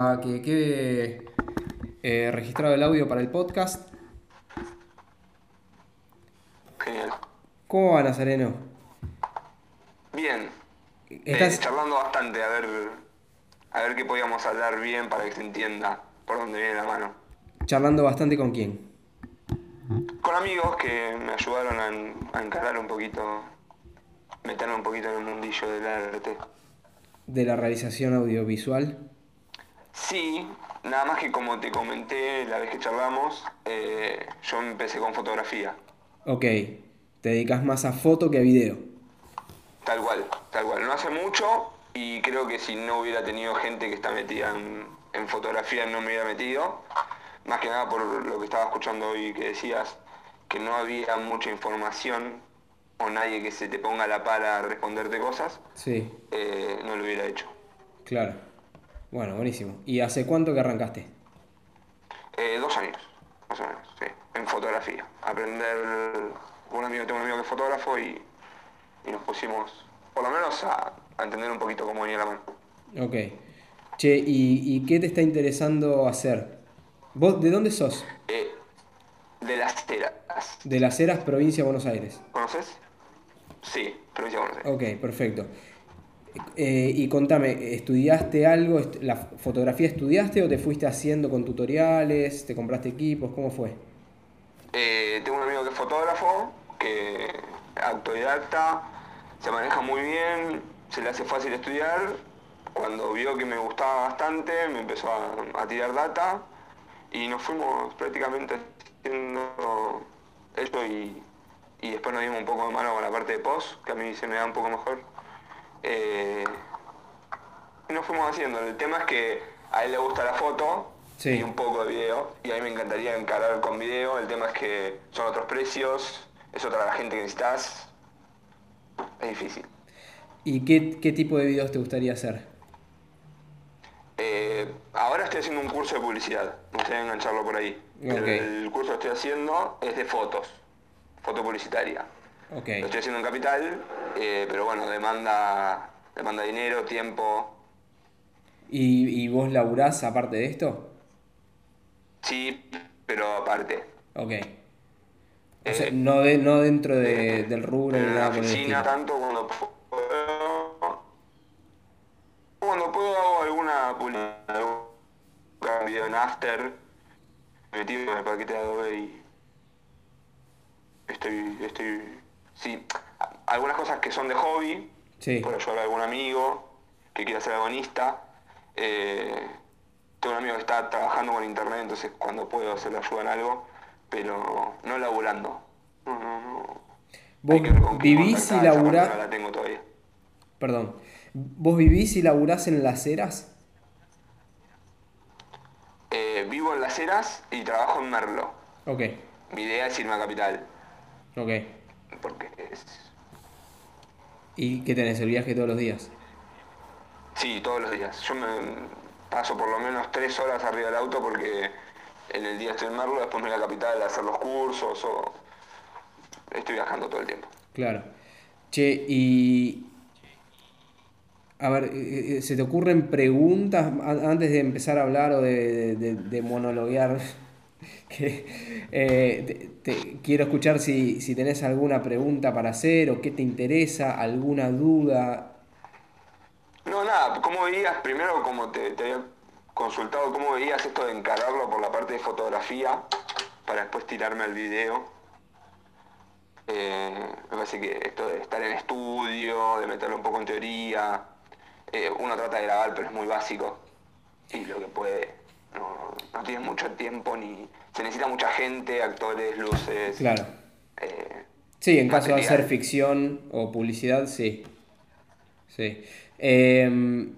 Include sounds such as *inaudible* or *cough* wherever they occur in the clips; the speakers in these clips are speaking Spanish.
a que quede eh, registrado el audio para el podcast. Genial. ¿Cómo va, Nazareno? Bien. Estás- Eh, charlando bastante, a ver, a ver qué podíamos hablar bien para que se entienda por dónde viene la mano. charlando bastante con quién. Con amigos que me ayudaron a, a encarar un poquito, meterme un poquito en el mundillo del arte. De la realización audiovisual. Sí, nada más que como te comenté la vez que charlamos, eh, yo empecé con fotografía. Ok, te dedicas más a foto que a video. Tal cual, tal cual. No hace mucho y creo que si no hubiera tenido gente que está metida en, en fotografía no me hubiera metido. Más que nada por lo que estaba escuchando hoy que decías, que no había mucha información o nadie que se te ponga la para a responderte cosas, Sí, eh, no lo hubiera hecho. claro. Bueno, buenísimo. ¿Y hace cuánto que arrancaste? Eh, dos años, más o menos, sí, en fotografía. Aprender, un amigo, tengo un amigo que es fotógrafo y, y nos pusimos, por lo menos, a, a entender un poquito cómo venía la mano. Ok. Che, ¿y, y qué te está interesando hacer? ¿Vos de dónde sos? Eh, de las teras. De Las Heras, provincia de Buenos Aires. ¿Conoces? Sí, provincia de Buenos Aires. Ok, perfecto. Eh, y contame, ¿estudiaste algo? ¿La fotografía estudiaste o te fuiste haciendo con tutoriales? ¿Te compraste equipos? ¿Cómo fue? Eh, tengo un amigo que es fotógrafo, que autodidacta, se maneja muy bien, se le hace fácil estudiar. Cuando vio que me gustaba bastante, me empezó a, a tirar data y nos fuimos prácticamente haciendo eso y, y después nos dimos un poco de mano con la parte de post, que a mí se me da un poco mejor. Eh, nos fuimos haciendo. El tema es que a él le gusta la foto Sí. y un poco de video. Y a mí me encantaría encarar con video. El tema es que son otros precios, es otra la gente que necesitas. Es difícil. ¿Y qué, qué tipo de videos te gustaría hacer? Eh, ahora estoy haciendo un curso de publicidad. Me gustaría engancharlo por ahí. Ok. El curso que estoy haciendo es de fotos. Foto publicitaria. Lo estoy haciendo en capital, eh, pero bueno, demanda, demanda dinero, tiempo. ¿Y, y vos laburás aparte de esto? Sí, pero aparte. Ok. O sea, Eh, no, de, no dentro de- del rubro en la nada oficina, tanto cuando puedo. Cuando puedo hago alguna publicidad, algún video en After, metido en el paquete de Adobe y. Estoy. estoy. Sí, algunas cosas que son de hobby, Sí. por ayudar a algún amigo que quiera ser agonista. Eh, tengo un amigo que está trabajando con internet, entonces cuando puedo se le ayuda en algo, pero no laburando. No, no, no. ¿Vos vivís y laburás? No la tengo todavía. Perdón. ¿Vos vivís y laburás en Las Heras? Eh, vivo en Las Heras y trabajo en Merlo. Ok. Mi idea es irme a Capital, Ok. Porque es... ¿Y qué tenés? ¿El viaje todos los días? Sí, todos los días. Yo me paso por lo menos tres horas arriba del auto porque en el día estoy en Merlo, después me voy a Capital a hacer los cursos o... Estoy viajando todo el tiempo. Claro. Che, y... A ver, eh, eh, ¿se te ocurren preguntas antes de empezar a hablar o de, de, de monologuear? *laughs* Que, eh, te- quiero escuchar si, si tenés alguna pregunta para hacer o qué te interesa, alguna duda. No, nada, ¿cómo veías, primero como te, te había consultado, cómo veías esto de encararlo por la parte de fotografía para después tirarme al video? Eh, me parece que esto de estar en estudio, de meterlo un poco en teoría, eh, uno trata de grabar pero es muy básico y lo que puede, no, no tiene mucho tiempo ni... Se necesita mucha gente, actores, luces. Claro. eh, Sí, en caso de hacer ficción o publicidad, sí. Sí. Em,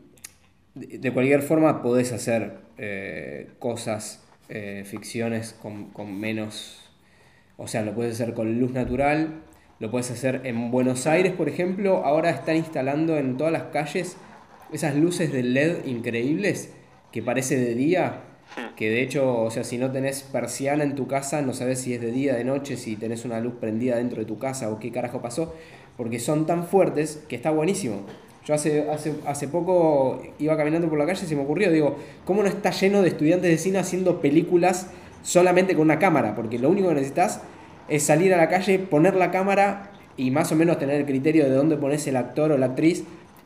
de de cualquier forma, podés hacer eh, cosas, eh, ficciones con, con menos. O sea, lo puedes hacer con luz natural. Lo puedes hacer en Buenos Aires, por ejemplo. Ahora están instalando en todas las calles esas luces de LED increíbles que parece de día. Que de hecho, o sea, si no tenés persiana en tu casa, no sabes si es de día, de noche, si tenés una luz prendida dentro de tu casa o qué carajo pasó, porque son tan fuertes que está buenísimo. Yo hace, hace, hace poco iba caminando por la calle y se me ocurrió, digo, ¿cómo no está lleno de estudiantes de cine haciendo películas solamente con una cámara? Porque lo único que necesitas es salir a la calle, poner la cámara y más o menos tener el criterio de dónde pones el actor o la actriz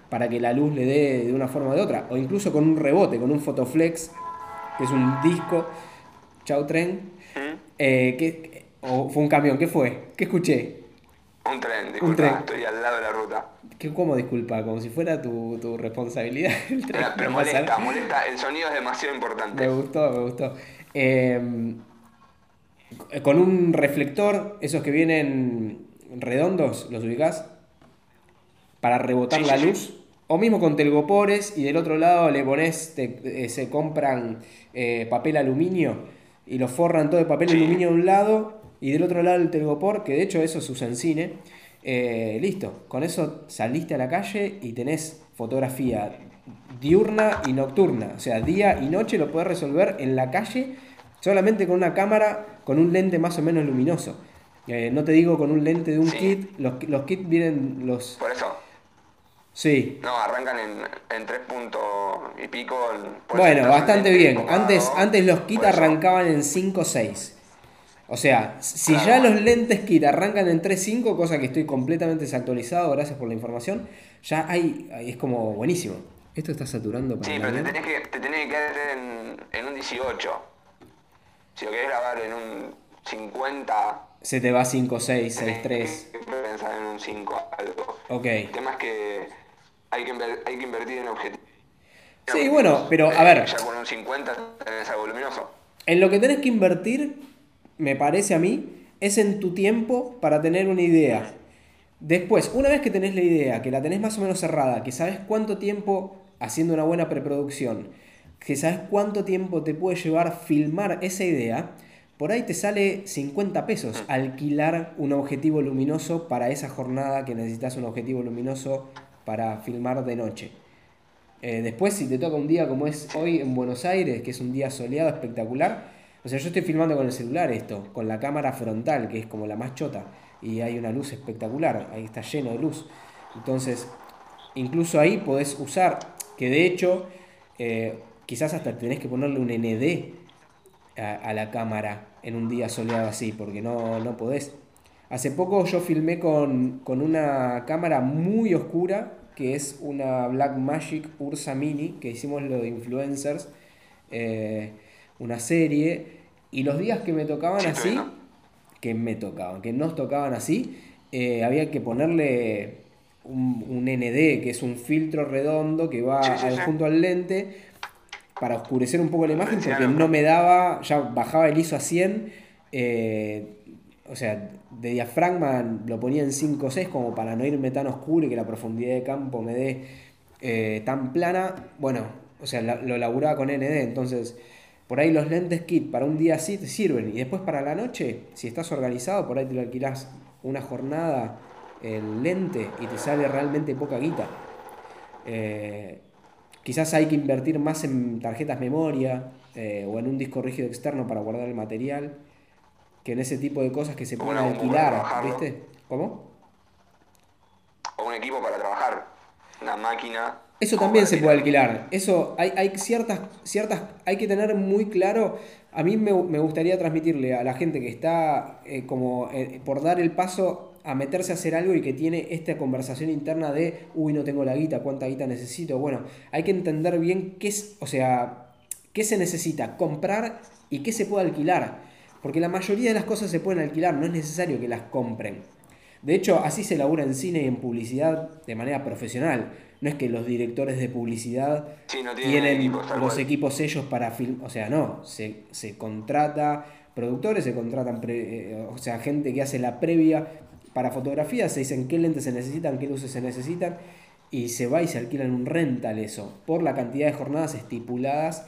para que la luz le dé de una forma o de otra. O incluso con un rebote, con un Photoflex, que es un disco. Chau tren. ¿Mm? Eh, que, o fue un camión, ¿qué fue? ¿Qué escuché? Un tren, disculpa, tren. estoy al lado de la ruta. ¿Qué, ¿Cómo disculpa? Como si fuera tu, tu responsabilidad. el tren, Pero, pero no *laughs* pasa molesta, molesta, el sonido es demasiado importante. Me gustó, me gustó. Eh, con un reflector, esos que vienen redondos, ¿los ubicás? Para rebotar Sí, la sí, sí. luz. O mismo con telgopores y del otro lado le pones, te- eh, se compran eh, papel aluminio y lo forran todo de papel aluminio de un lado y del otro lado el telgopor, que de hecho eso se usa en cine. Eh, listo, con eso saliste a la calle y tenés fotografía diurna y nocturna, o sea, día y noche lo podés resolver en la calle solamente con una cámara con un lente más o menos luminoso. Eh, no te digo con un lente de un Sí. kit, los, los kits vienen los... Por eso, Sí, no, arrancan en, en 3 puntos y pico. bueno, bastante bien. enfocado, Antes, antes los kits arrancaban en 5 o 6. O sea, si Claro. ya los lentes kit arrancan en 3.5, cosa que estoy completamente desactualizado, gracias por la información, ya hay, es como buenísimo. Esto está saturando para Sí, pero te tenés que, te tenés que quedar en, en un 18. Si lo querés grabar en un 50, Se te va 5, 6, 6, tenés 3. que pensar en un 5 algo. Ok. El tema es que hay que, hay que invertir en objetivos. Sí, bueno, pero a ver, Ya con un 50 tenés algo luminoso. en lo que tenés que invertir, me parece a mí, es en tu tiempo para tener una idea. Después, una vez que tenés la idea, que la tenés más o menos cerrada, que sabes cuánto tiempo haciendo una buena preproducción, que sabes cuánto tiempo te puede llevar filmar esa idea, por ahí te sale 50 pesos alquilar un objetivo luminoso para esa jornada que necesitas un objetivo luminoso para filmar de noche. Eh, después, si te toca un día como es hoy en Buenos Aires, que es un día soleado espectacular, o sea, yo estoy filmando con el celular esto, con la cámara frontal, que es como la más chota, y hay una luz espectacular, ahí está lleno de luz. Entonces, incluso ahí podés usar, que de hecho, eh, quizás hasta tenés que ponerle un ND a, la cámara en un día soleado así, porque no, no podés. Hace poco yo filmé con, con una cámara muy oscura, que es una Blackmagic Ursa Mini, que hicimos lo de influencers, eh, una serie, y los días que me tocaban Sí, así, que me tocaban, que nos tocaban así, eh, había que ponerle un, un ND, que es un filtro redondo que va al- junto al lente para oscurecer un poco la imagen porque no me daba, ya bajaba el ISO a 100, eh, o sea, de diafragma lo ponía en 5 o 6 como para no irme tan oscuro y que la profundidad de campo me dé eh, tan plana. Bueno, o sea, lo laburaba con ND, entonces por ahí los lentes kit para un día así te sirven y después para la noche, si estás organizado, por ahí te lo alquilás una jornada el lente y te sale realmente poca guita. Eh, quizás hay que invertir más en tarjetas memoria eh, o en un disco rígido externo para guardar el material que en ese tipo de cosas que se pueden alquilar. ¿viste? ¿Cómo? O un equipo para trabajar. Una máquina. Eso también se puede alquilar. Eso hay, hay ciertas, ciertas, hay que tener muy claro. A mí me, me gustaría transmitirle a la gente que está eh, como eh, por dar el paso a meterse a hacer algo y que tiene esta conversación interna de, uy, no tengo la guita, cuánta guita necesito. Bueno, hay que entender bien qué es, o sea, qué se necesita comprar y qué se puede alquilar. Porque la mayoría de las cosas se pueden alquilar, no es necesario que las compren. De hecho, así se labura en cine y en publicidad de manera profesional. No es que los directores de publicidad Sí, no tienen tienen equipos, tal los cual. equipos ellos para film. O sea, no, se, se contrata productores, se contratan, pre- eh, o sea, gente que hace la previa para fotografía, se dicen qué lentes se necesitan, qué luces se necesitan, y se va y se alquilan un rental eso, por la cantidad de jornadas estipuladas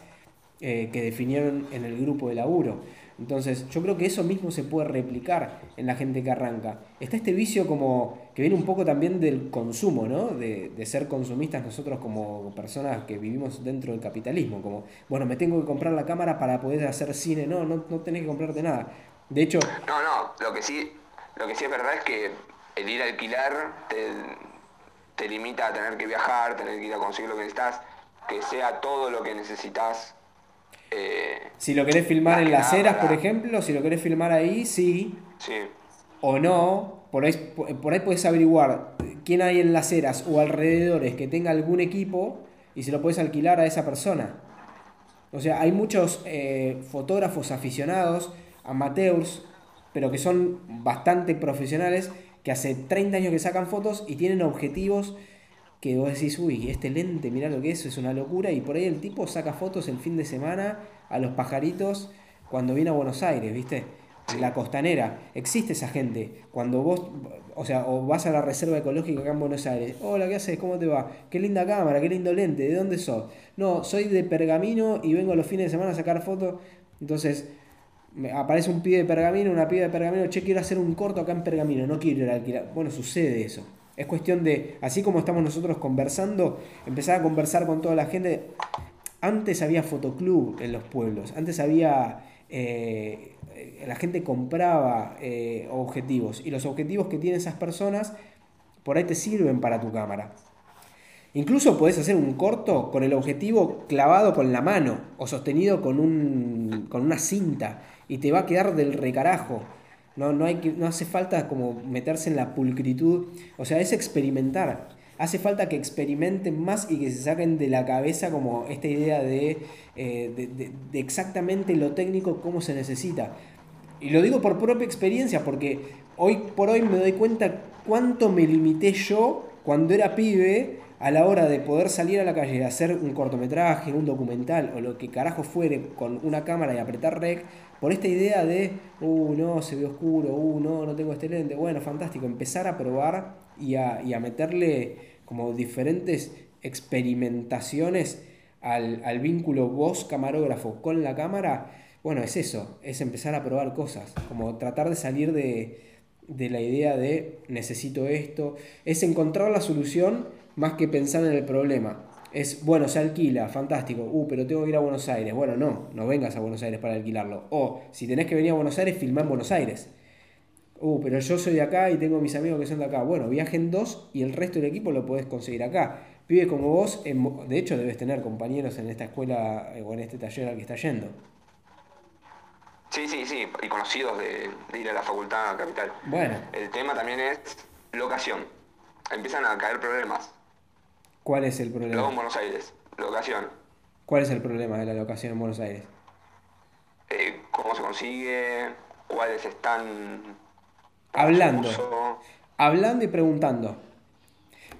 eh, que definieron en el grupo de laburo. Entonces, yo creo que eso mismo se puede replicar en la gente que arranca. Está este vicio como que viene un poco también del consumo, ¿no? De, de ser consumistas nosotros como personas que vivimos dentro del capitalismo. Como, bueno, me tengo que comprar la cámara para poder hacer cine. No, no, no tenés que comprarte nada. De hecho, No, no, lo que sí, lo que sí es verdad es que el ir a alquilar te, te limita a tener que viajar, tener que ir a conseguir lo que necesitas, que sea todo lo que necesitas. Eh, si lo querés filmar en las eras, por ejemplo, si lo querés filmar ahí, sí. Sí. O no, por ahí, por ahí puedes averiguar quién hay en las eras o alrededores que tenga algún equipo y se lo puedes alquilar a esa persona. O sea, hay muchos eh, fotógrafos aficionados, amateurs, pero que son bastante profesionales, que hace 30 años que sacan fotos y tienen objetivos que vos decís, uy, este lente, mirá lo que es, es una locura, y por ahí el tipo saca fotos el fin de semana a los pajaritos cuando viene a Buenos Aires, ¿viste? La costanera, existe esa gente. Cuando vos, o sea, o vas a la reserva ecológica acá en Buenos Aires, hola, ¿qué haces? ¿Cómo te va? Qué linda cámara, qué lindo lente, ¿de dónde sos? No, soy de Pergamino y vengo los fines de semana a sacar fotos. Entonces, me aparece un pibe de Pergamino, una pibe de Pergamino, che, quiero hacer un corto acá en Pergamino, no quiero ir a alquilar. Bueno, sucede eso. Es cuestión de, así como estamos nosotros conversando, empezar a conversar con toda la gente. Antes había fotoclub en los pueblos, antes había... Eh, la gente compraba eh, objetivos y los objetivos que tienen esas personas por ahí te sirven para tu cámara. Incluso puedes hacer un corto con el objetivo clavado con la mano o sostenido con, un, con una cinta y te va a quedar del recarajo. No, no, hay que, no hace falta como meterse en la pulcritud. O sea, es experimentar. Hace falta que experimenten más y que se saquen de la cabeza como esta idea de, eh, de exactamente lo técnico, cómo se necesita. Y lo digo por propia experiencia, porque hoy por hoy me doy cuenta cuánto me limité yo cuando era pibe a la hora de poder salir a la calle hacer un cortometraje, un documental o lo que carajo fuere con una cámara y apretar rec, por esta idea de, uh, no, se ve oscuro, uh, no, no tengo este lente. Bueno, fantástico, empezar a probar y a, y a meterle como diferentes experimentaciones al, al vínculo voz-camarógrafo con la cámara bueno, es eso, es empezar a probar cosas, como tratar de salir de, la idea de necesito esto, es encontrar la solución más que pensar en el problema. Es, bueno, se alquila, fantástico, uh, pero tengo que ir a Buenos Aires. Bueno, no, no vengas a Buenos Aires para alquilarlo. O, si tenés que venir a Buenos Aires, filmá en Buenos Aires. Uh, pero yo soy de acá y tengo mis amigos que son de acá. Bueno, viajen dos y el resto del equipo lo podés conseguir acá. Pibe como vos, de hecho debes tener compañeros en esta escuela eh, o en este taller al que está yendo. Sí, sí, sí, y conocidos de, ir a la facultad capital. Bueno. El tema también es locación. Empiezan a caer problemas. ¿Cuál es el problema? Luego en Buenos Aires, locación. ¿Cuál es el problema de la locación en Buenos Aires? Eh, ¿Cómo se consigue? ¿Cuáles están... Hablando. Hablando y preguntando.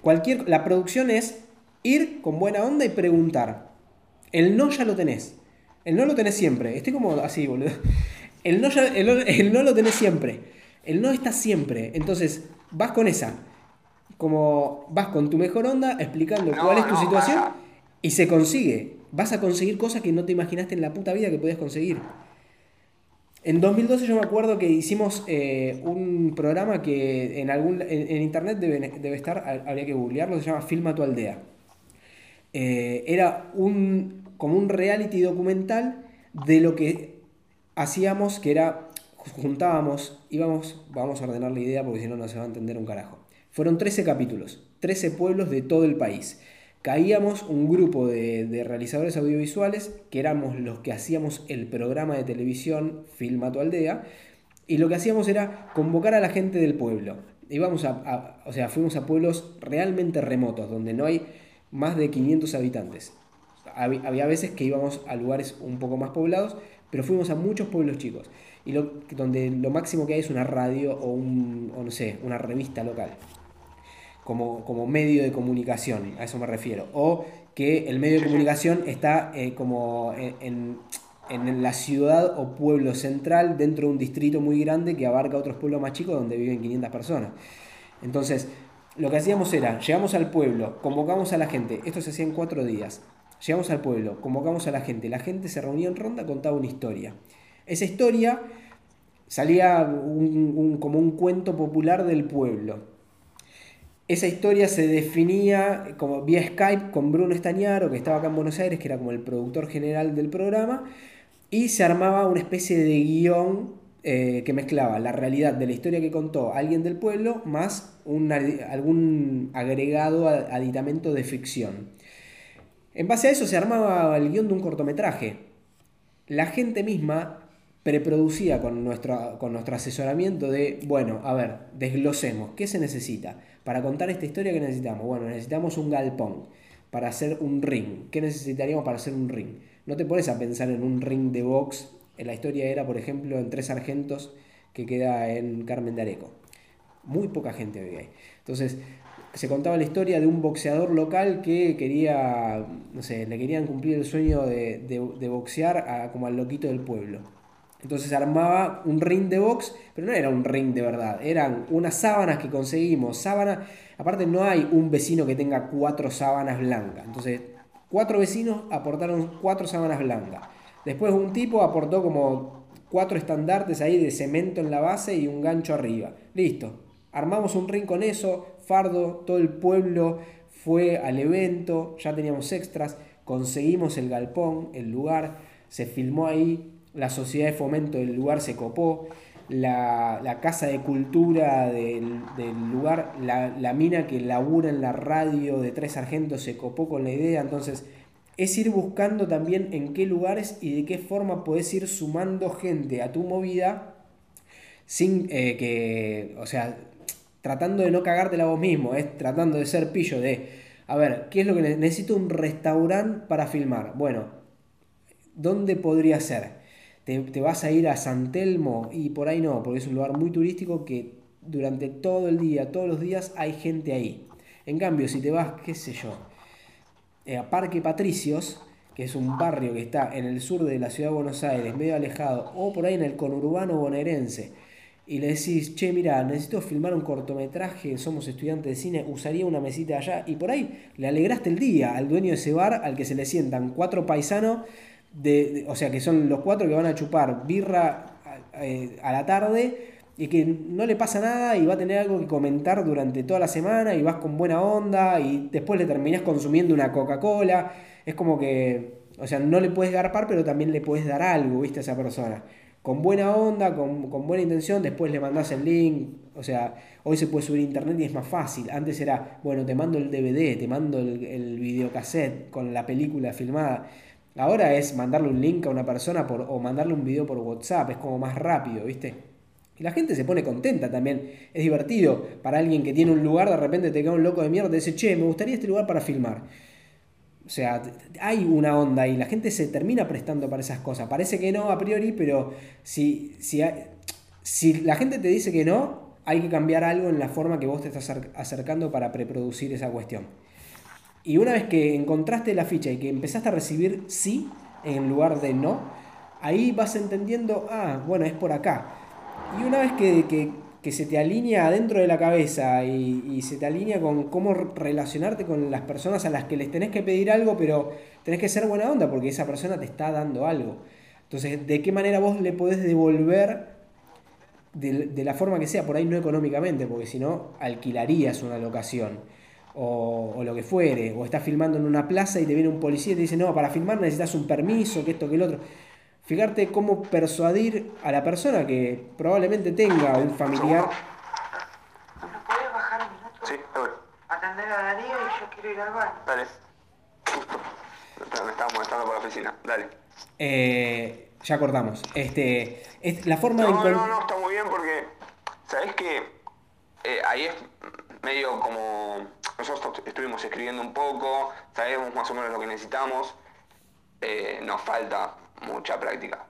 Cualquier, la producción es ir con buena onda y preguntar. El no ya lo tenés. El no lo tenés siempre. Estoy como así, boludo. El no, el, no, lo tenés siempre. El no está siempre. Entonces, vas con esa. Como vas con tu mejor onda explicando cuál es tu situación y se consigue. Vas a conseguir cosas que no te imaginaste en la puta vida que podías conseguir. En 2012 yo me acuerdo que hicimos eh, un programa que en algún en, internet debe, debe, estar, habría que googlearlo, se llama Filma tu aldea. Eh, era un como un reality documental de lo que hacíamos, que era, juntábamos, íbamos, vamos a ordenar la idea porque si no no se va a entender un carajo. Fueron 13 capítulos, 13 pueblos de todo el país. Caíamos un grupo de, realizadores audiovisuales, que éramos los que hacíamos el programa de televisión Filma tu aldea, y lo que hacíamos era convocar a la gente del pueblo. Íbamos a, o sea, fuimos a pueblos realmente remotos, donde no hay más de 500 habitantes había veces que íbamos a lugares un poco más poblados, pero fuimos a muchos pueblos chicos, y lo, donde lo máximo que hay es una radio o, un, no sé, una revista local, como, como medio de comunicación, a eso me refiero, o que el medio de comunicación está eh, como en, en, la ciudad o pueblo central dentro de un distrito muy grande que abarca otros pueblos más chicos donde viven 500 personas. Entonces, lo que hacíamos era, llegamos al pueblo, convocamos a la gente, esto se hacía en cuatro días, Llegamos al pueblo, convocamos a la gente, la gente se reunía en ronda, contaba una historia. Esa historia salía como un cuento popular del pueblo. Esa historia se definía como vía Skype con Bruno Estañaro, que estaba acá en Buenos Aires, que era como el productor general del programa, y se armaba una especie de guion eh, que mezclaba la realidad de la historia que contó alguien del pueblo más un, algún agregado aditamento de ficción. En base a eso se armaba el guion de un cortometraje. La gente misma preproducía con nuestro, con nuestro asesoramiento de, bueno, a ver, desglosemos, ¿qué se necesita? Para contar esta historia, ¿qué necesitamos? Bueno, necesitamos un galpón para hacer un ring. ¿Qué necesitaríamos para hacer un ring? No te pones a pensar en un ring de box la historia era, por ejemplo, en Tres Sargentos, que queda en Carmen de Areco. Muy poca gente vivía ahí. Entonces, se contaba la historia de un boxeador local que quería, no sé, le querían cumplir el sueño de, boxear como al loquito del pueblo. Entonces armaba un ring de box, pero no era un ring de verdad, eran unas sábanas que conseguimos, sábanas, aparte no hay un vecino que tenga cuatro sábanas blancas, entonces cuatro vecinos aportaron cuatro sábanas blancas. Después un tipo aportó como cuatro estandartes ahí de cemento en la base y un gancho arriba. Listo. Armamos un ring con eso, fardo, todo el pueblo fue al evento, ya teníamos extras, conseguimos el galpón, el lugar, se filmó ahí, la sociedad de fomento del lugar se copó, la, casa de cultura del, lugar, la, la, mina que labura en la radio de Tres Sargentos se copó con la idea, entonces es ir buscando también en qué lugares y de qué forma puedes ir sumando gente a tu movida sin eh, que, o sea, tratando de no cagarte la vos mismo, es tratando de ser pillo de, a ver, ¿qué es lo que necesito? Un restaurante para filmar. Bueno, ¿dónde podría ser? Te, vas a ir a San Telmo y por ahí no, porque es un lugar muy turístico que durante todo el día, todos los días hay gente ahí. En cambio, si te vas, qué sé yo, eh, a Parque Patricios, que es un barrio que está en el sur de la ciudad de Buenos Aires, medio alejado, o por ahí en el conurbano bonaerense, y le decís, che, mira, necesito filmar un cortometraje, somos estudiantes de cine, usaría una mesita allá, y por ahí le alegraste el día al dueño de ese bar al que se le sientan cuatro paisanos, de, o sea, que son los cuatro que van a chupar birra eh, a la tarde y que no le pasa nada y va a tener algo que comentar durante toda la semana y vas con buena onda y después le terminás consumiendo una Coca-Cola. Es como que, o sea, no le puedes garpar, pero también le puedes dar algo, ¿viste? A esa persona. Con buena onda, con, buena intención, después le mandás el link. O sea, hoy se puede subir a internet y es más fácil. Antes era, bueno, te mando el DVD, te mando el, el videocassette con la película filmada. Ahora es mandarle un link a una persona por, o mandarle un video por WhatsApp, es como más rápido, ¿viste? Y la gente se pone contenta también. Es divertido para alguien que tiene un lugar, de repente te queda un loco de mierda y dice, che, me gustaría este lugar para filmar. O sea, hay una onda y la gente se termina prestando para esas cosas. Parece que no a priori, pero si, si, si la gente te dice que no, hay que cambiar algo en la forma que vos te estás acercando para preproducir esa cuestión. Y una vez que encontraste la ficha y que empezaste a recibir sí en lugar de no, ahí vas entendiendo, ah, bueno, es por acá. Y una vez que, se te alinea dentro de la cabeza y, se te alinea con cómo relacionarte con las personas a las que les tenés que pedir algo, pero tenés que ser buena onda porque esa persona te está dando algo. Entonces, ¿de qué manera vos le podés devolver de, la forma que sea? Por ahí no económicamente, porque si no, alquilarías una locación. O, o, lo que fuere, o estás filmando en una plaza y te viene un policía y te dice, no, para filmar necesitas un permiso, que esto, que el otro. Fíjate cómo persuadir a la persona que probablemente tenga un familiar. ¿Me puedes bajar un minuto? Sí, voy. Atender a Darío y yo quiero ir al bar. Dale. Me estaba molestando por la oficina. Dale. Eh, ya cortamos. Este, es la forma no, de. No, no, está muy bien porque. ¿Sabés que eh, ahí es medio como. Nosotros estuvimos escribiendo un poco, sabemos más o menos lo que necesitamos. Eh, nos falta mucha práctica.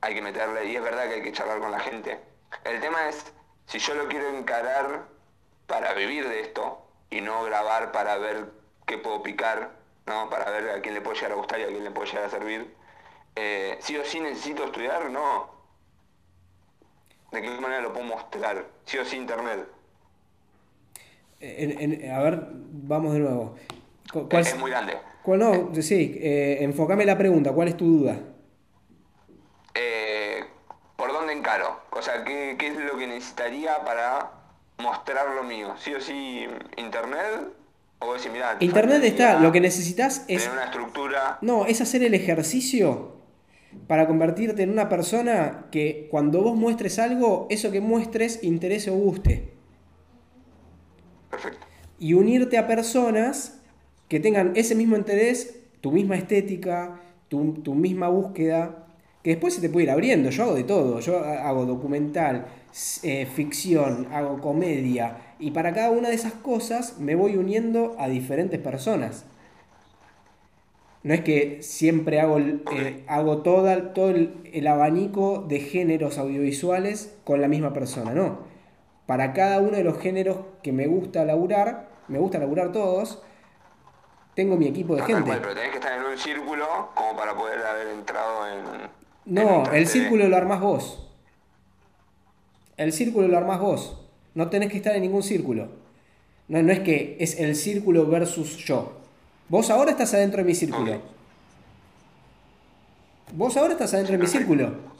Hay que meterle, y es verdad que hay que charlar con la gente. El tema es, si yo lo quiero encarar para vivir de esto y no grabar para ver qué puedo picar, ¿no? para ver a quién le puede llegar a gustar y a quién le puede llegar a servir, eh, sí o sí necesito estudiar, no. ¿De qué manera lo puedo mostrar? Sí o sí internet. A ver, vamos de nuevo. es, muy grande. ¿Cuál no? Sí, eh, enfócame la pregunta, ¿cuál es tu duda? O sea, ¿qué, es lo que necesitaría para mostrar lo mío? ¿Sí o sí internet? O decir, Internet está, lo que necesitas es... una estructura... No, es hacer el ejercicio para convertirte en una persona que cuando vos muestres algo, eso que muestres interese o guste. Y unirte a personas que tengan ese mismo interés, tu misma estética, tu, tu misma búsqueda, que después se te puede ir abriendo. Yo hago de todo, yo hago documental, eh, ficción, hago comedia, y para cada una de esas cosas me voy uniendo a diferentes personas. No es que siempre hago, eh, hago todo el, el, abanico de géneros audiovisuales con la misma persona, no. Para cada uno de los géneros que me gusta laburar, me gusta laburar todos, tengo mi equipo de No, gente. cual, pero tenés que estar en un círculo como para poder haber entrado en. No, el círculo lo armás vos. El círculo lo armás vos. No tenés que estar en ningún círculo. No, no es que es el círculo versus yo. Vos ahora estás adentro de mi círculo. Vos ahora estás adentro de mi círculo.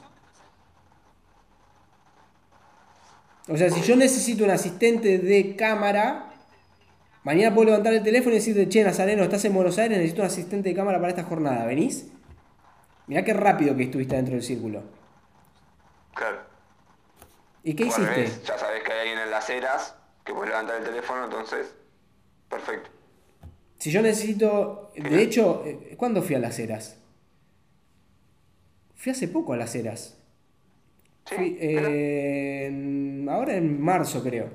O sea, si yo necesito un asistente de cámara, mañana puedo levantar el teléfono y decirte, che, Nazareno, estás en Buenos Aires, necesito un asistente de cámara para esta jornada. ¿Venís? Mirá qué rápido que estuviste dentro del círculo. Claro. ¿Y qué hiciste? ya sabés que hay alguien en las eras que puede levantar el teléfono, entonces. Perfecto. Si yo necesito. De hecho, eh, ¿cuándo fui a las eras? Fui hace poco a las eras. Sí. Fui, eh, en- ahora en marzo, creo.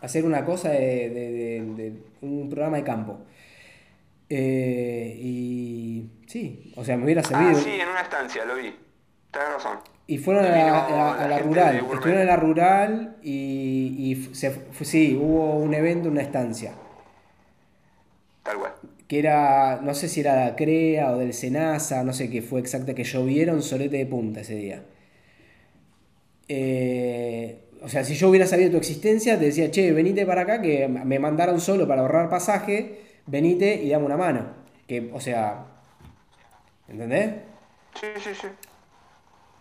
Hacer una cosa de, de- de- de un programa de campo. Eh, y. Sí, o sea, me hubiera Ah, servido. sí, en una estancia, lo vi. Tenés razón. Y fueron a la, a la- a la la rural. Estuvieron en la rural y, y se, sí, hubo un evento, una estancia. Tal cual. que era, no sé si era de Acrea o del Senasa, no sé qué fue exacta, que llovieron solete de punta ese día. Eh, o sea, si yo hubiera sabido tu existencia, te decía, che, venite para acá, que me mandaron solo para ahorrar pasaje, venite y dame una mano. Que, o sea, ¿entendés? Sí, sí, sí.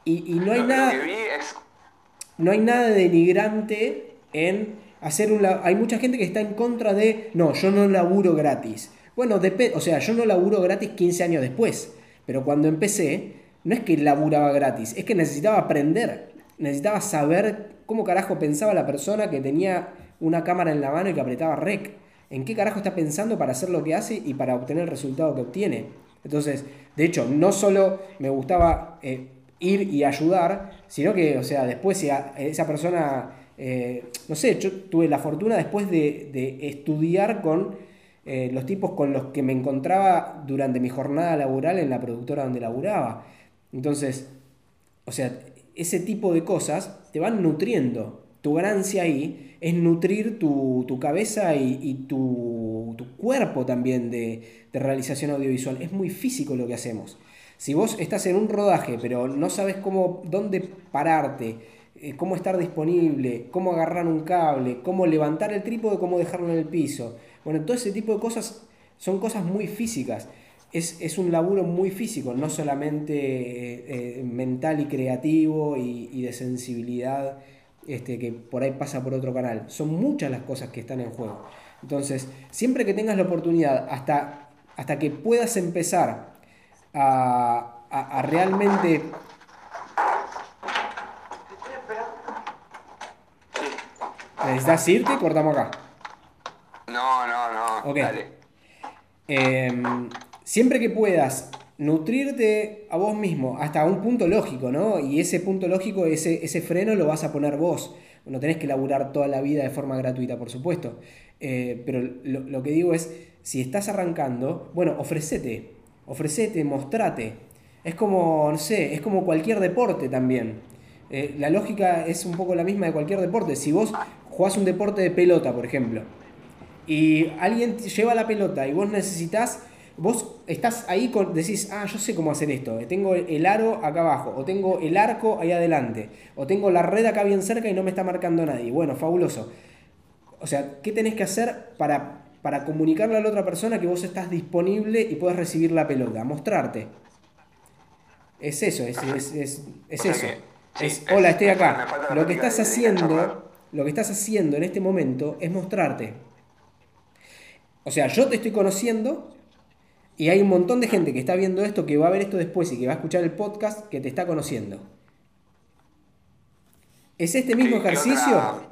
Y, y no hay Lo- nada... que vi es. no hay nada denigrante en hacer un hay mucha gente que está en contra de no, yo no laburo gratis. Bueno, o sea, yo no laburo gratis 15 años después, pero cuando empecé no es que laburaba gratis, es que necesitaba aprender, necesitaba saber cómo carajo pensaba la persona que tenía una cámara en la mano y que apretaba rec. ¿En qué carajo está pensando para hacer lo que hace y para obtener el resultado que obtiene? Entonces, de hecho, no solo me gustaba eh, ir y ayudar, sino que, o sea, después esa persona, eh, no sé, yo tuve la fortuna después de, de estudiar con eh, los tipos con los que me encontraba durante mi jornada laboral en la productora donde laburaba. Entonces, o sea, ese tipo de cosas te van nutriendo. Tu ganancia ahí es nutrir tu, tu cabeza y, y tu, tu cuerpo también de, de realización audiovisual. Es muy físico lo que hacemos. Si vos estás en un rodaje, pero no sabes cómo, dónde pararte, eh, cómo estar disponible, cómo agarrar un cable, cómo levantar el trípode, cómo dejarlo en el piso. Bueno, todo ese tipo de cosas son cosas muy físicas. Es, es un laburo muy físico, no solamente eh, eh, mental y creativo y, y de sensibilidad este, que por ahí pasa por otro canal. Son muchas las cosas que están en juego. Entonces, siempre que tengas la oportunidad, hasta, hasta que puedas empezar a, a- a realmente. ¿Necesitas irte? Cortamos acá. No, no, no. Ok. Dale. Em, siempre que puedas nutrirte a vos mismo hasta un punto lógico, ¿no? Y ese punto lógico, ese, ese freno lo vas a poner vos. No tenés que laburar toda la vida de forma gratuita, por supuesto. Eh, pero lo, lo que digo es, si estás arrancando, bueno, ofrecete. Ofrecete, mostrate. Es como, no sé, es como cualquier deporte también. Eh, la lógica es un poco la misma de cualquier deporte. Si vos jugás un deporte de pelota, por ejemplo, y alguien lleva la pelota y vos necesitas, vos estás ahí con, decís, ah, yo sé cómo hacer esto, tengo el aro acá abajo, o tengo el arco ahí adelante, o tengo la red acá bien cerca y no me está marcando nadie. Bueno, fabuloso. O sea, ¿qué tenés que hacer para, para comunicarle a la otra persona que vos estás disponible y puedes recibir la pelota? Mostrarte. Es eso, es, es, es, es eso. sí, Es, hola, estoy acá. Lo que estás haciendo, lo que estás haciendo en este momento es mostrarte. O sea, yo te estoy conociendo Y hay un montón de gente que está viendo esto, que va a ver esto después y que va a escuchar el podcast, que te está conociendo. ¿Es este mismo ¿Qué- qué ejercicio? otra-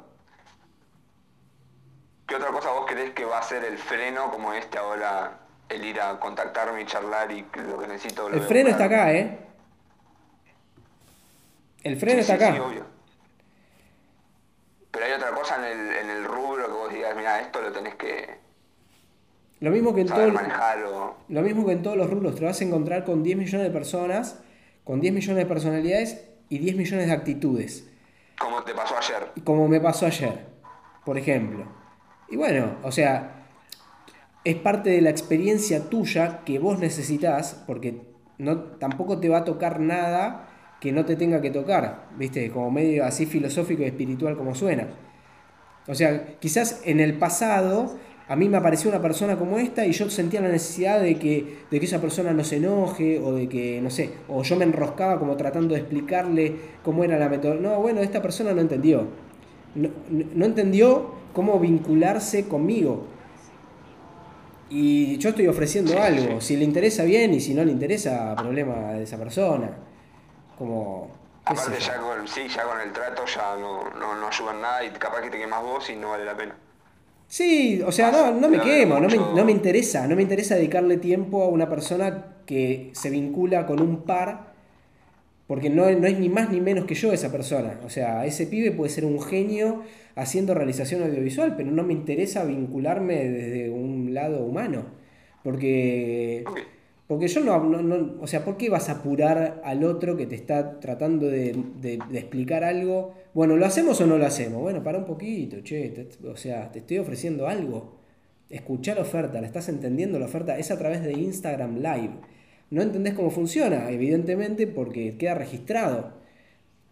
¿Qué otra cosa vos crees que va a ser el freno como este ahora? El ir a contactarme y charlar y lo que necesito. lo El freno está acá, ¿eh? El freno Sí, está sí, acá. sí, obvio. Pero hay otra cosa en el, en el rubro que vos digas, mira, esto lo tenés que Lo mismo que en todo, lo mismo que en todos los rubros, te vas a encontrar con 10 millones de personas, con 10 millones de personalidades y 10 millones de actitudes. Como te pasó ayer. como me pasó ayer, por ejemplo. Y bueno, o sea, es parte de la experiencia tuya que vos necesitas, porque no, tampoco te va a tocar nada que no te tenga que tocar, ¿viste? Como medio así filosófico y espiritual como suena. O sea, quizás en el pasado a mí me apareció una persona como esta y yo sentía la necesidad de que, de que esa persona no se enoje o de que, no sé, o yo me enroscaba como tratando de explicarle cómo era la metodología. No, bueno, esta persona no entendió. No, no- entendió cómo vincularse conmigo. Y yo estoy ofreciendo algo. Si le interesa bien y si no le interesa, problema de esa persona. Como... Aparte ya con, sí, ya con el trato ya no, no, no ayudan nada y capaz que te quemas vos y no vale la pena. Sí, o sea, no, no me quemo, no me, no me interesa, no me interesa dedicarle tiempo a una persona que se vincula con un par, porque no, no es ni más ni menos que yo esa persona. O sea, ese pibe puede ser un genio haciendo realización audiovisual, pero no me interesa vincularme desde un lado humano, porque... Porque yo no, no, no- o sea, ¿por qué vas a apurar al otro que te está tratando de, de- de explicar algo? Bueno, ¿lo hacemos o no lo hacemos? Bueno, para un poquito, che, te- o sea, te estoy ofreciendo algo. Escuchar la oferta, ¿la estás entendiendo la oferta? Es a través de Instagram Live. No entendés cómo funciona, evidentemente, porque queda registrado.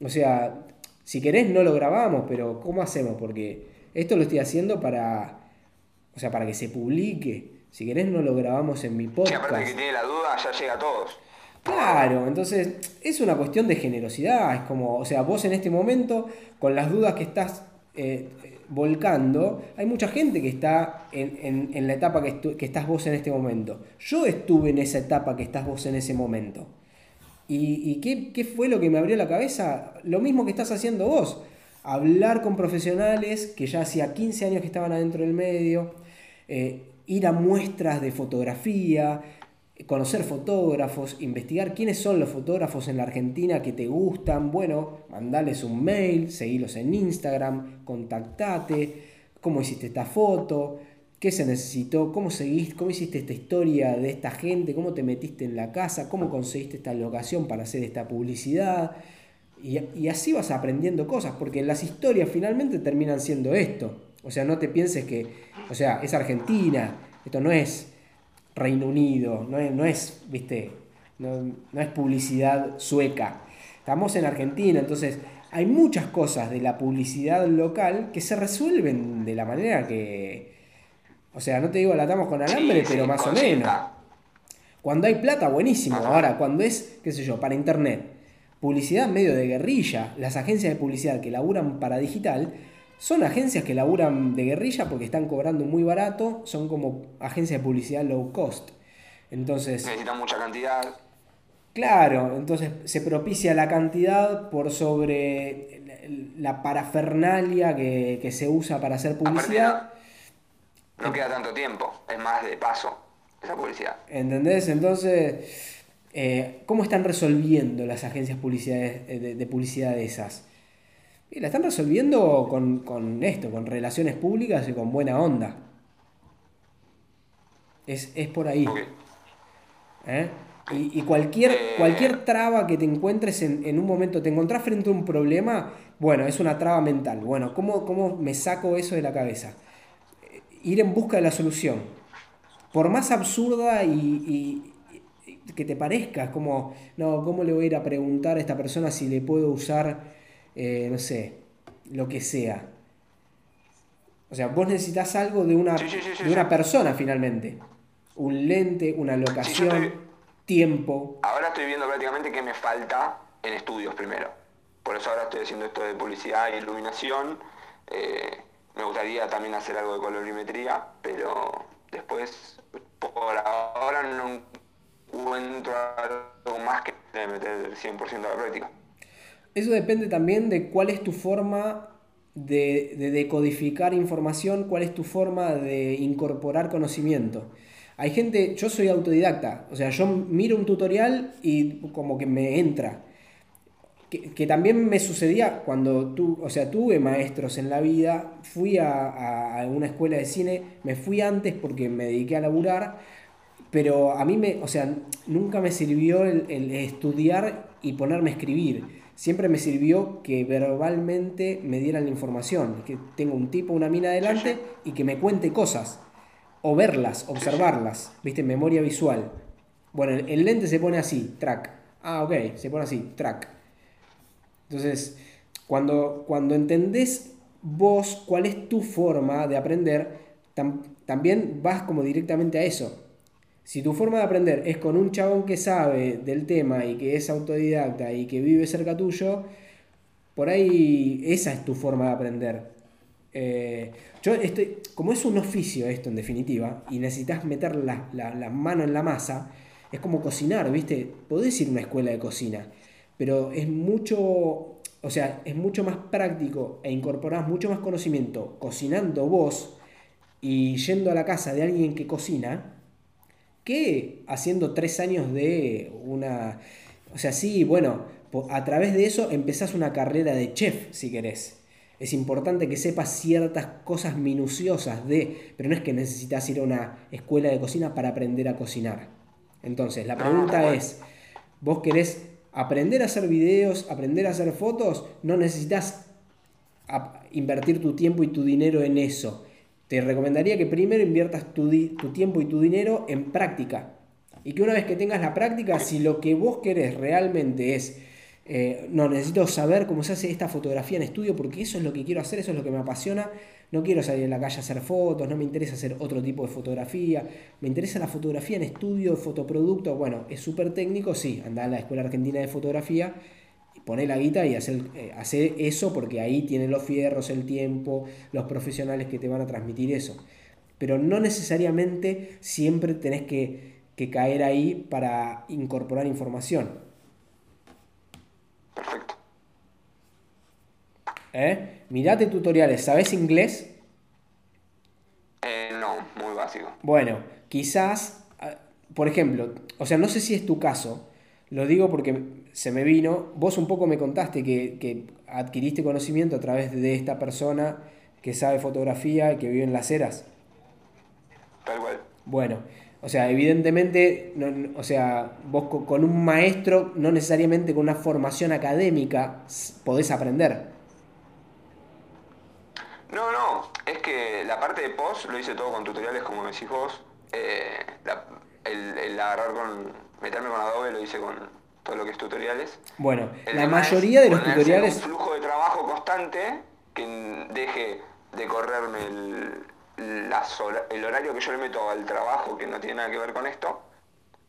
O sea, si querés no lo grabamos, pero ¿cómo hacemos? Porque esto lo estoy haciendo para, o sea, para que se publique. Si querés no lo grabamos en mi Sí, podcast. aparte de que tiene la duda, ya llega a todos. Claro, entonces es una cuestión de generosidad, es como, o sea, vos en este momento, con las dudas que estás eh, volcando, hay mucha gente que está en, en- en la etapa que, que estás vos en este momento. Yo estuve en esa etapa que estás vos en ese momento. ¿Y, y qué, qué fue lo que me abrió la cabeza? Lo mismo que estás haciendo vos. Hablar con profesionales que ya hacía 15 años que estaban adentro del medio, eh, ir a muestras de fotografía, conocer fotógrafos, investigar quiénes son los fotógrafos en la Argentina que te gustan. Bueno, mandales un mail, seguilos en Instagram, contactate, cómo hiciste esta foto, qué se necesitó, cómo seguiste, cómo hiciste esta historia de esta gente, cómo te metiste en la casa, cómo conseguiste esta locación para hacer esta publicidad. Y, y así vas aprendiendo cosas, porque las historias finalmente terminan siendo esto. O sea, no te pienses que, o sea, es Argentina, esto no es Reino Unido, no es, no es viste, no, no es publicidad sueca. Estamos en Argentina, entonces hay muchas cosas de la publicidad local que se resuelven de la manera que, o sea, no te digo la atamos con alambre, Sí, pero sí, más o menos. Cuando hay plata, buenísimo. Ajá. Ahora, cuando es, qué sé yo, para internet, publicidad medio de guerrilla, las agencias de publicidad que laburan para digital, son agencias que laburan de guerrilla porque están cobrando muy barato, son como agencias de publicidad low cost. Entonces, Necesitan mucha cantidad. claro, entonces se propicia la cantidad por sobre la parafernalia que, que se usa para hacer publicidad. No queda tanto tiempo, es más de paso esa publicidad. ¿Entendés? Entonces, eh, ¿cómo están resolviendo las agencias publicidades- eh, de, de publicidad de esas? Y la están resolviendo con, con esto, con relaciones públicas y con buena onda. Es, es por ahí. ¿eh? Y, y cualquier, Eh. cualquier traba que te encuentres en, en un momento, te encontrás frente a un problema, bueno, es una traba mental. Bueno, ¿cómo, cómo me saco eso de la cabeza? Eh, Ir en busca de la solución. Por más absurda y, y- y que te parezca, es como, no, ¿cómo le voy a ir a preguntar a esta persona si le puedo usar, eh, no sé, lo que sea? O sea, vos necesitas algo de una, Sí, sí, sí, sí, de una persona finalmente. Un lente, una locación, estoy- tiempo. Ahora estoy viendo prácticamente qué me falta en estudios primero. Por eso ahora estoy haciendo esto de publicidad e iluminación. Eh, me gustaría también hacer algo de colorimetría, pero después por ahora no encuentro algo más que meter el 100% de la práctica. Eso depende también de cuál es tu forma de, de, decodificar información, cuál es tu forma de incorporar conocimiento. Hay gente, yo soy autodidacta, o sea, yo miro un tutorial y como que me entra. Que, también me sucedía cuando tú, o sea, tuve maestros en la vida, fui a, a, una escuela de cine, me fui antes porque me dediqué a laburar, pero a mí me, o sea, nunca me sirvió el, el estudiar y ponerme a escribir. Siempre me sirvió que verbalmente me dieran la información, que tengo un tipo, una mina adelante y que me cuente cosas, o verlas, observarlas, ¿viste? Memoria visual. Bueno, el lente se pone así, track. Ah, ok, se pone así, track entonces, cuando, cuando entendés vos cuál es tu forma de aprender, también vas como directamente a eso. Si tu forma de aprender es con un chabón que sabe del tema y que es autodidacta y que vive cerca tuyo, por ahí esa es tu forma de aprender. Eh, yo estoy, como es un oficio esto en definitiva, y necesitas meter la, la, mano en la masa, es como cocinar, ¿viste? Podés ir a una escuela de cocina, pero es mucho, o sea, es mucho más práctico e incorporás mucho más conocimiento cocinando vos y yendo a la casa de alguien que cocina que haciendo tres años de una... O sea, sí, bueno, a través de eso empezás una carrera de chef, si querés. Es importante que sepas ciertas cosas minuciosas de, pero no es que necesitas ir a una escuela de cocina para aprender a cocinar. Entonces, la pregunta es, ¿vos querés aprender a hacer videos, aprender a hacer fotos, no necesitas invertir tu tiempo y tu dinero en eso. Te recomendaría que primero inviertas tu, tu, tiempo y tu dinero en práctica. Y que una vez que tengas la práctica, si lo que vos querés realmente es, eh, no, necesito saber cómo se hace esta fotografía en estudio porque eso es lo que quiero hacer, eso es lo que me apasiona, no quiero salir en la calle a hacer fotos, no me interesa hacer otro tipo de fotografía, me interesa la fotografía en estudio, fotoproducto, bueno, es súper técnico, sí, anda a la Escuela Argentina de Fotografía, pone la guita y hacer, eh, eso porque ahí tienen los fierros, el tiempo, los profesionales que te van a transmitir eso. Pero no necesariamente siempre tenés que, que caer ahí para incorporar información. Perfecto. ¿Eh? Mirate tutoriales, ¿sabes inglés? Eh, no, muy básico. Bueno, quizás, ah, por ejemplo, o sea, no sé si es tu caso, lo digo porque se me vino, vos un poco me contaste que, que adquiriste conocimiento a través de esta persona que sabe fotografía y que vive en las eras. Tal cual. Bueno, o sea, evidentemente, o sea, vos con un maestro, no necesariamente con una formación académica, podés aprender. No, no, es que la parte de post lo hice todo con tutoriales, como decís vos. Eh, el, agarrar con, meterme con Adobe lo hice con todo lo que es tutoriales. Bueno, la mayoría de los tutoriales... Un flujo de trabajo constante que deje de correrme el, el horario que yo le meto al trabajo que no tiene nada que ver con esto,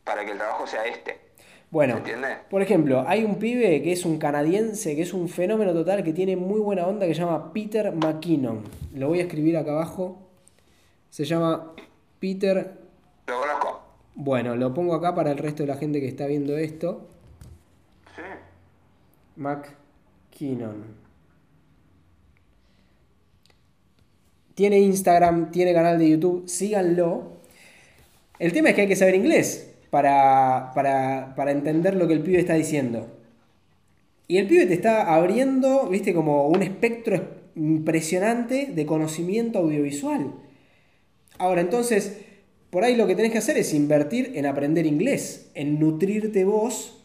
para que el trabajo sea este. Bueno, por ejemplo, hay un pibe que es un canadiense, que es un fenómeno total, que tiene muy buena onda, que se llama Peter McKinnon. Lo voy a escribir acá abajo. Se llama Peter... Lo conozco. Bueno, lo pongo acá para el resto de la gente que está viendo esto. McKinnon. Tiene Instagram, tiene canal de YouTube, síganlo. El tema es que hay que saber inglés para, para, entender lo que el pibe está diciendo. Y el pibe te está abriendo, viste, como un espectro impresionante de conocimiento audiovisual. Ahora, entonces, por ahí lo que tenés que hacer es invertir en aprender inglés, en nutrirte vos,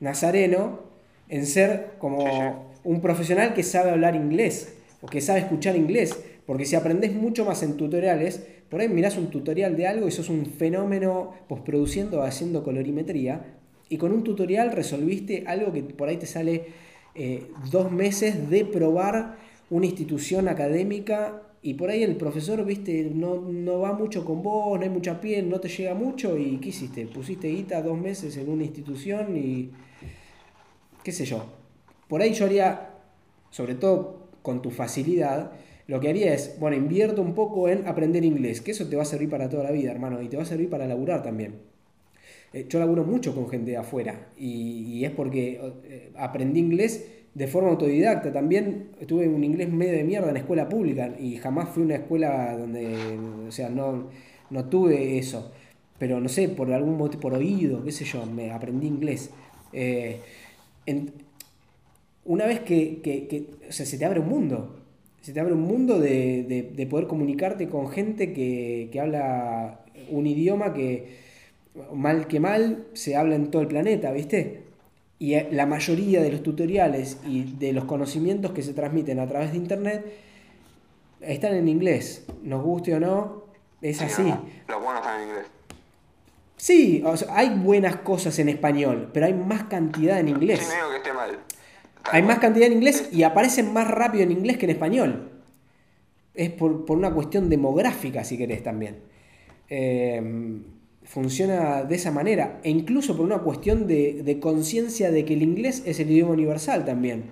nazareno, en ser como un profesional que sabe hablar inglés o que sabe escuchar inglés. Porque si aprendés mucho más en tutoriales, por ahí mirás un tutorial de algo y sos un fenómeno postproduciendo, haciendo colorimetría, y con un tutorial resolviste algo que por ahí te sale eh, dos meses de probar una institución académica y por ahí el profesor, viste, no, no, va mucho con vos, no hay mucha piel, no te llega mucho y ¿qué hiciste? Pusiste guita dos meses en una institución y qué sé yo. Por ahí yo haría, sobre todo con tu facilidad, lo que haría es, bueno, invierto un poco en aprender inglés, que eso te va a servir para toda la vida, hermano, y te va a servir para laburar también. Eh, yo laburo mucho con gente de afuera y, es porque eh, aprendí inglés de forma autodidacta. También tuve un inglés medio de mierda en escuela pública y jamás fui a una escuela donde, o sea, no, no tuve eso. Pero no sé, por algún motivo, por oído, qué sé yo, me aprendí inglés. Eh, una vez que, que, o sea, se te abre un mundo, se te abre un mundo de, de, poder comunicarte con gente que, que, habla un idioma que, mal que mal, se habla en todo el planeta, ¿viste? Y la mayoría de los tutoriales y de los conocimientos que se transmiten a través de Internet están en inglés, nos guste o no, es así. los buenos están en inglés. Sí, hay buenas cosas en español, pero hay más cantidad en inglés. Sí, que esté mal. Hay más cantidad en inglés y aparecen más rápido en inglés que en español. Es por, una cuestión demográfica, si querés, también. Em, funciona de esa manera. E incluso por una cuestión de, conciencia de que el inglés es el idioma universal también.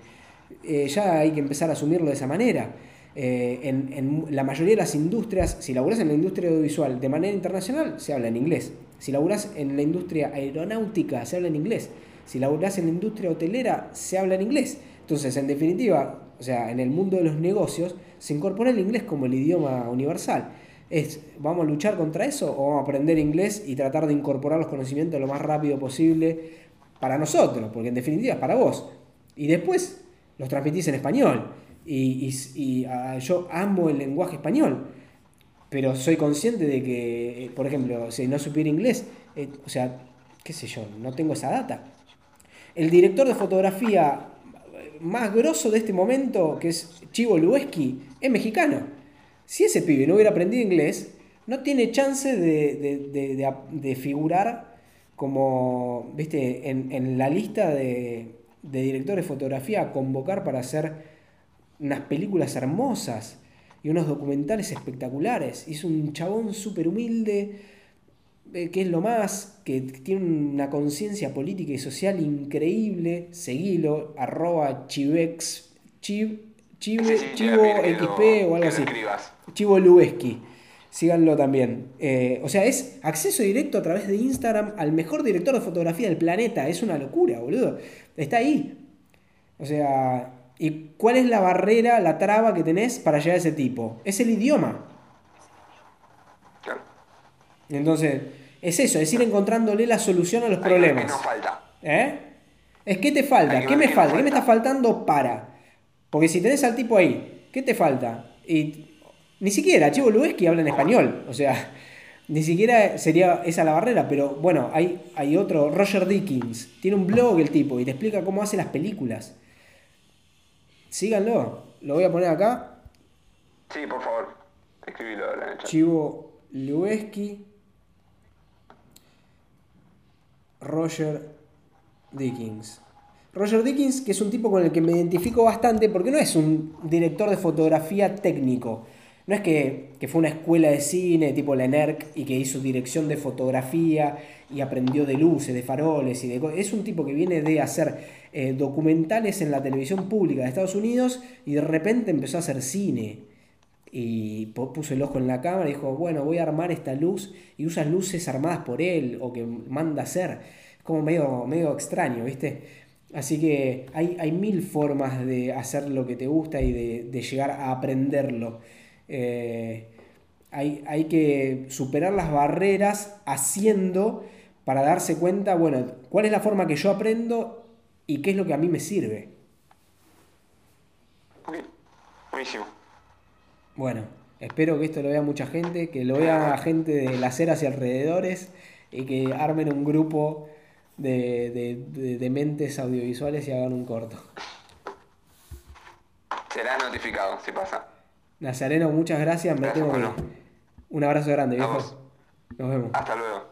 Eh, ya hay que empezar a asumirlo de esa manera. Eh, en, la mayoría de las industrias, si laburas en la industria audiovisual de manera internacional, se habla en inglés. Si laburas en la industria aeronáutica, se habla en inglés si laburás en la industria hotelera, se habla en inglés. Entonces, en definitiva, o sea, en el mundo de los negocios, se incorpora el inglés como el idioma universal. Es, ¿vamos a luchar contra eso o vamos a aprender inglés y tratar de incorporar los conocimientos lo más rápido posible para nosotros? Porque en definitiva es para vos. Y después los transmitís en español. Y, ah, yo amo el lenguaje español. Pero soy consciente de que, eh, por ejemplo, si no supiera inglés, eh, o sea, qué sé yo, no tengo esa data. El director de fotografía más grosso de este momento, que es Chivo Lueski, es mexicano. Si ese pibe no hubiera aprendido inglés, no tiene chance de, figurar como, viste, en, la lista de, directores de fotografía a convocar para hacer unas películas hermosas y unos documentales espectaculares. Hizo un chabón súper humilde, eh, que es lo más, que tiene una conciencia política y social increíble, seguilo, arroba chivex, chivo XP o algo así. Chivo Lubeski. Síganlo también. Eh, o sea, es acceso directo a través de Instagram al mejor director de fotografía del planeta. Es una locura, boludo. Está ahí. O sea, ¿y cuál es la barrera, la traba que tenés para llegar a ese tipo? Es el idioma. Entonces, es eso, es ir encontrándole la solución a los problemas. ¿Qué nos falta? ¿Eh? Es que te falta, ¿qué me falta? ¿Qué me está faltando para? Porque si tenés al tipo ahí, ¿qué te falta? Y ni siquiera, Chivo Lueski habla en español, o sea, *laughs* ni siquiera sería esa la barrera, pero bueno, hay, hay otro, Roger Dickens, tiene un blog el tipo y te explica cómo hace las películas. Síganlo, lo voy a poner acá. Sí, por favor, escribilo ahora en Chivo Lueski Roger Dickens. Roger Dickens, que es un tipo con el que me identifico bastante porque no es un director de fotografía técnico. No es que, fue una escuela de cine tipo la NERC y que hizo dirección de fotografía y aprendió de luces, de faroles y de Es un tipo que viene de hacer eh, documentales en la televisión pública de Estados Unidos y de repente empezó a hacer cine y puso el ojo en la cámara y dijo, bueno, voy a armar esta luz y usa luces armadas por él o que manda hacer. Es como medio, medio extraño, ¿viste? Así que hay, hay, mil formas de hacer lo que te gusta y de, llegar a aprenderlo. Eh, hay, hay, que superar las barreras haciendo para darse cuenta, bueno, cuál es la forma que yo aprendo y qué es lo que a mí me sirve. Buenísimo. Bueno, espero que esto lo vea mucha gente, que lo vea gente de las eras y alrededores y que armen un grupo de, mentes audiovisuales y hagan un corto. Será notificado, si pasa. Nazareno, muchas gracias. Me tengo Un abrazo grande, viejo. Nos vemos. Hasta luego.